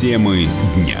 Темы дня.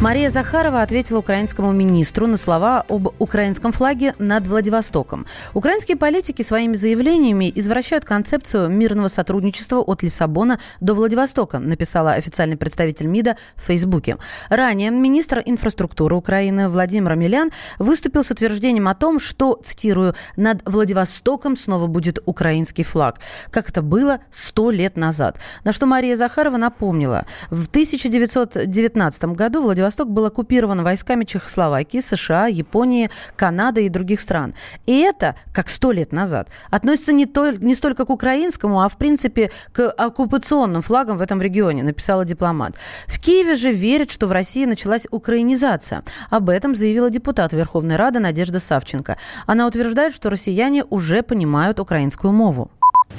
Мария Захарова ответила украинскому министру на слова об украинском флаге над Владивостоком. Украинские политики своими заявлениями извращают концепцию мирного сотрудничества от Лиссабона до Владивостока, написала официальный представитель МИДа в Фейсбуке. Ранее министр инфраструктуры Украины Владимир Милян выступил с утверждением о том, что, цитирую, «над Владивостоком снова будет украинский флаг», как это было сто лет назад. На что Мария Захарова напомнила, в 1919 году Владивосток Владивосток был оккупирован войсками Чехословакии, США, Японии, Канады и других стран. И это, как сто лет назад, относится не, только, не столько к украинскому, а в принципе к оккупационным флагам в этом регионе, написала дипломат. В Киеве же верят, что в России началась украинизация. Об этом заявила депутат Верховной Рады Надежда Савченко. Она утверждает, что россияне уже понимают украинскую мову.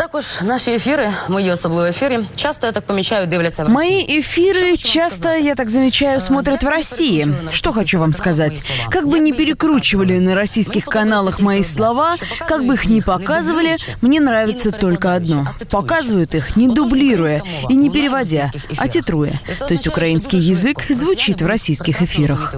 Також наші ефіри, мої особливі ефіри, часто я так помічаю, дивляться в Мои эфиры часто, я так замечаю, смотрят в России. Что хочу вам сказать? Как бы не перекручивали на российских каналах мои слова, как бы их ни показывали, мне нравится только одно. Показывают их, не дублируя и не переводя, а титруя. То есть украинский язык звучит в российских эфирах.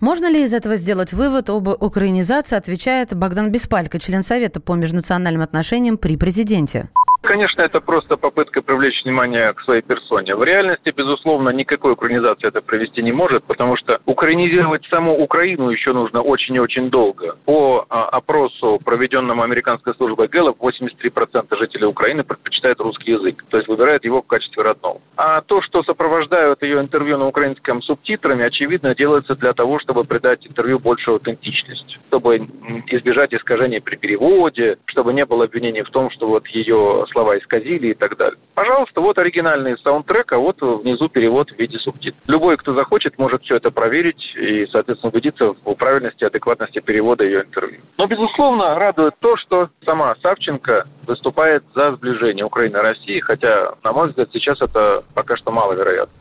Можно ли из этого сделать вывод об украинизации, отвечает Богдан Беспалько, член Совета по межнациональным отношениям при президенте. Конечно, это просто попытка привлечь внимание к своей персоне. В реальности, безусловно, никакой украинизации это провести не может, потому что украинизировать саму Украину еще нужно очень и очень долго. По а, опросу, проведенному американской службой Гэллоп, 83% жителей Украины предпочитают русский язык, то есть выбирают его в качестве родного. А то, что сопровождают ее интервью на украинском субтитрами, очевидно, делается для того, чтобы придать интервью большую аутентичность, чтобы избежать искажений при переводе, чтобы не было обвинений в том, что вот ее слова исказили и так далее. Пожалуйста, вот оригинальный саундтрек, а вот внизу перевод в виде субтитров. Любой, кто захочет, может все это проверить и, соответственно, убедиться в правильности и адекватности перевода ее интервью. Но, безусловно, радует то, что сама Савченко выступает за сближение Украины и России, хотя, на мой взгляд, сейчас это пока что маловероятно.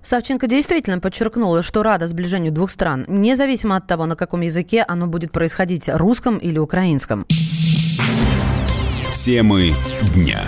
Савченко действительно подчеркнула, что рада сближению двух стран, независимо от того, на каком языке оно будет происходить, русском или украинском. Темы дня.